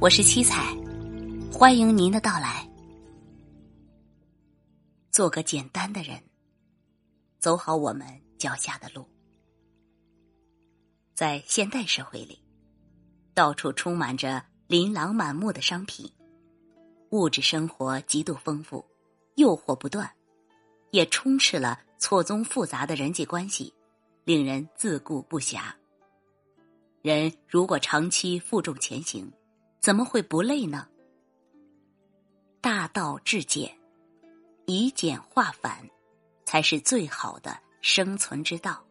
我是七彩，欢迎您的到来。做个简单的人，走好我们脚下的路。在现代社会里，到处充满着琳琅满目的商品，物质生活极度丰富，诱惑不断，也充斥了错综复杂的人际关系，令人自顾不暇。人如果长期负重前行，怎么会不累呢？大道至简，以简化繁，才是最好的生存之道。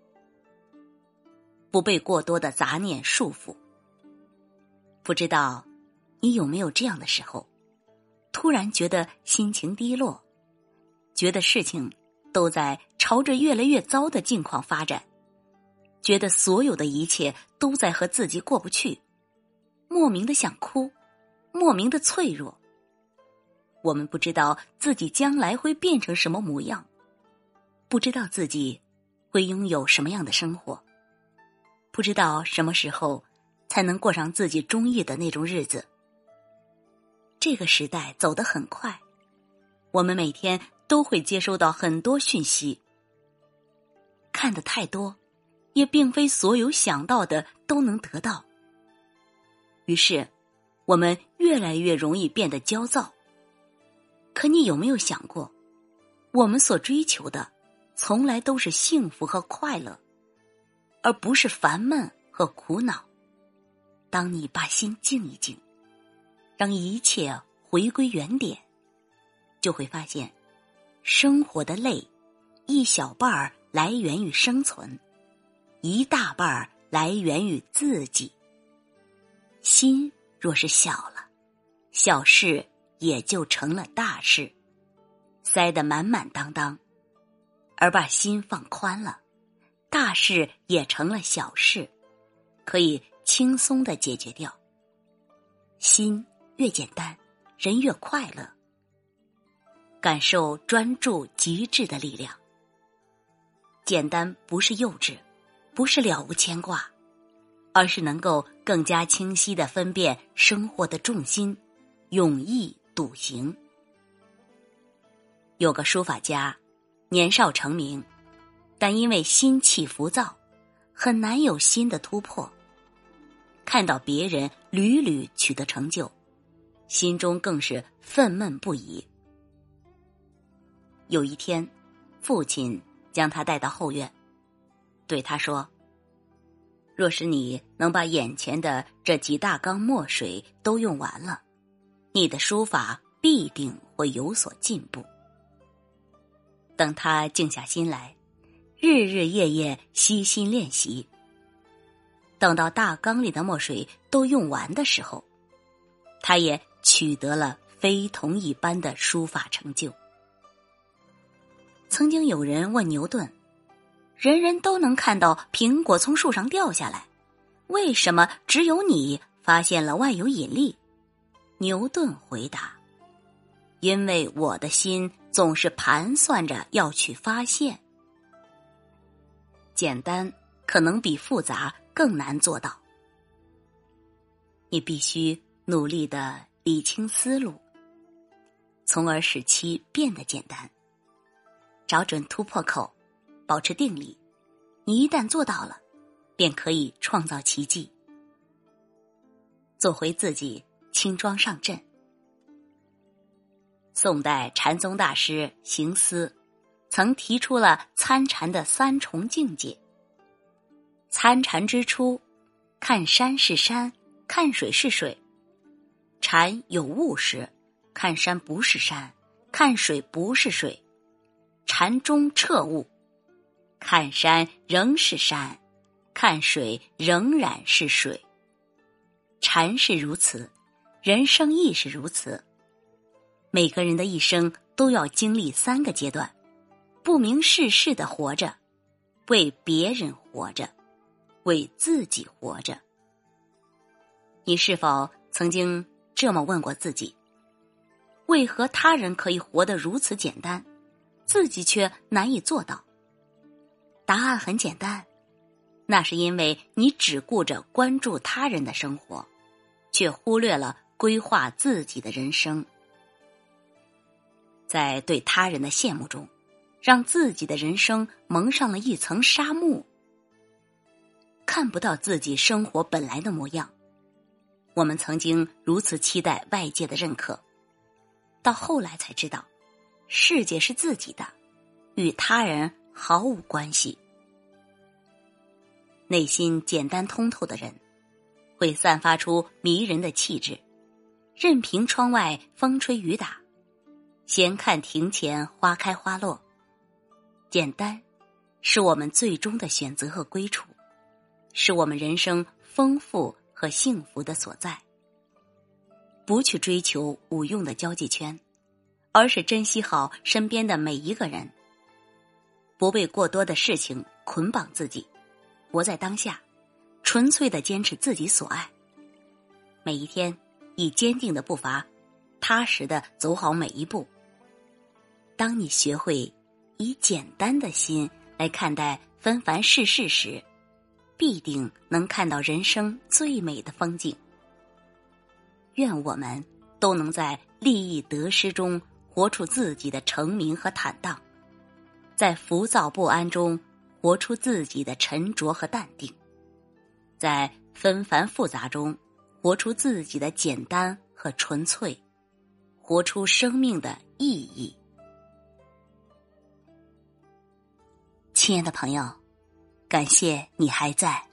不被过多的杂念束缚。不知道你有没有这样的时候，突然觉得心情低落，觉得事情都在朝着越来越糟的境况发展，觉得所有的一切都在和自己过不去。莫名的想哭，莫名的脆弱。我们不知道自己将来会变成什么模样，不知道自己会拥有什么样的生活，不知道什么时候才能过上自己中意的那种日子。这个时代走得很快，我们每天都会接收到很多讯息，看的太多，也并非所有想到的都能得到。于是，我们越来越容易变得焦躁。可你有没有想过，我们所追求的，从来都是幸福和快乐，而不是烦闷和苦恼。当你把心静一静，让一切回归原点，就会发现，生活的累，一小半儿来源于生存，一大半儿来源于自己。心若是小了，小事也就成了大事，塞得满满当当；而把心放宽了，大事也成了小事，可以轻松的解决掉。心越简单，人越快乐，感受专注极致的力量。简单不是幼稚，不是了无牵挂。而是能够更加清晰的分辨生活的重心，勇毅笃行。有个书法家，年少成名，但因为心气浮躁，很难有新的突破。看到别人屡屡取得成就，心中更是愤懑不已。有一天，父亲将他带到后院，对他说。若是你能把眼前的这几大缸墨水都用完了，你的书法必定会有所进步。等他静下心来，日日夜夜悉心练习，等到大缸里的墨水都用完的时候，他也取得了非同一般的书法成就。曾经有人问牛顿。人人都能看到苹果从树上掉下来，为什么只有你发现了万有引力？牛顿回答：“因为我的心总是盘算着要去发现。简单可能比复杂更难做到，你必须努力的理清思路，从而使其变得简单，找准突破口。”保持定力，你一旦做到了，便可以创造奇迹，做回自己，轻装上阵。宋代禅宗大师行思曾提出了参禅的三重境界：参禅之初，看山是山，看水是水；禅有悟时，看山不是山，看水不是水；禅中彻悟。看山仍是山，看水仍然是水。禅是如此，人生亦是如此。每个人的一生都要经历三个阶段：不明世事的活着，为别人活着，为自己活着。你是否曾经这么问过自己：为何他人可以活得如此简单，自己却难以做到？答案很简单，那是因为你只顾着关注他人的生活，却忽略了规划自己的人生。在对他人的羡慕中，让自己的人生蒙上了一层纱幕，看不到自己生活本来的模样。我们曾经如此期待外界的认可，到后来才知道，世界是自己的，与他人毫无关系。内心简单通透的人，会散发出迷人的气质，任凭窗外风吹雨打。闲看庭前花开花落，简单，是我们最终的选择和归处，是我们人生丰富和幸福的所在。不去追求无用的交际圈，而是珍惜好身边的每一个人。不被过多的事情捆绑自己，活在当下，纯粹的坚持自己所爱。每一天，以坚定的步伐，踏实的走好每一步。当你学会以简单的心来看待纷繁世事时，必定能看到人生最美的风景。愿我们都能在利益得失中活出自己的成名和坦荡，在浮躁不安中活出自己的沉着和淡定，在纷繁复杂中活出自己的简单和纯粹，活出生命的意义。亲爱的朋友，感谢你还在。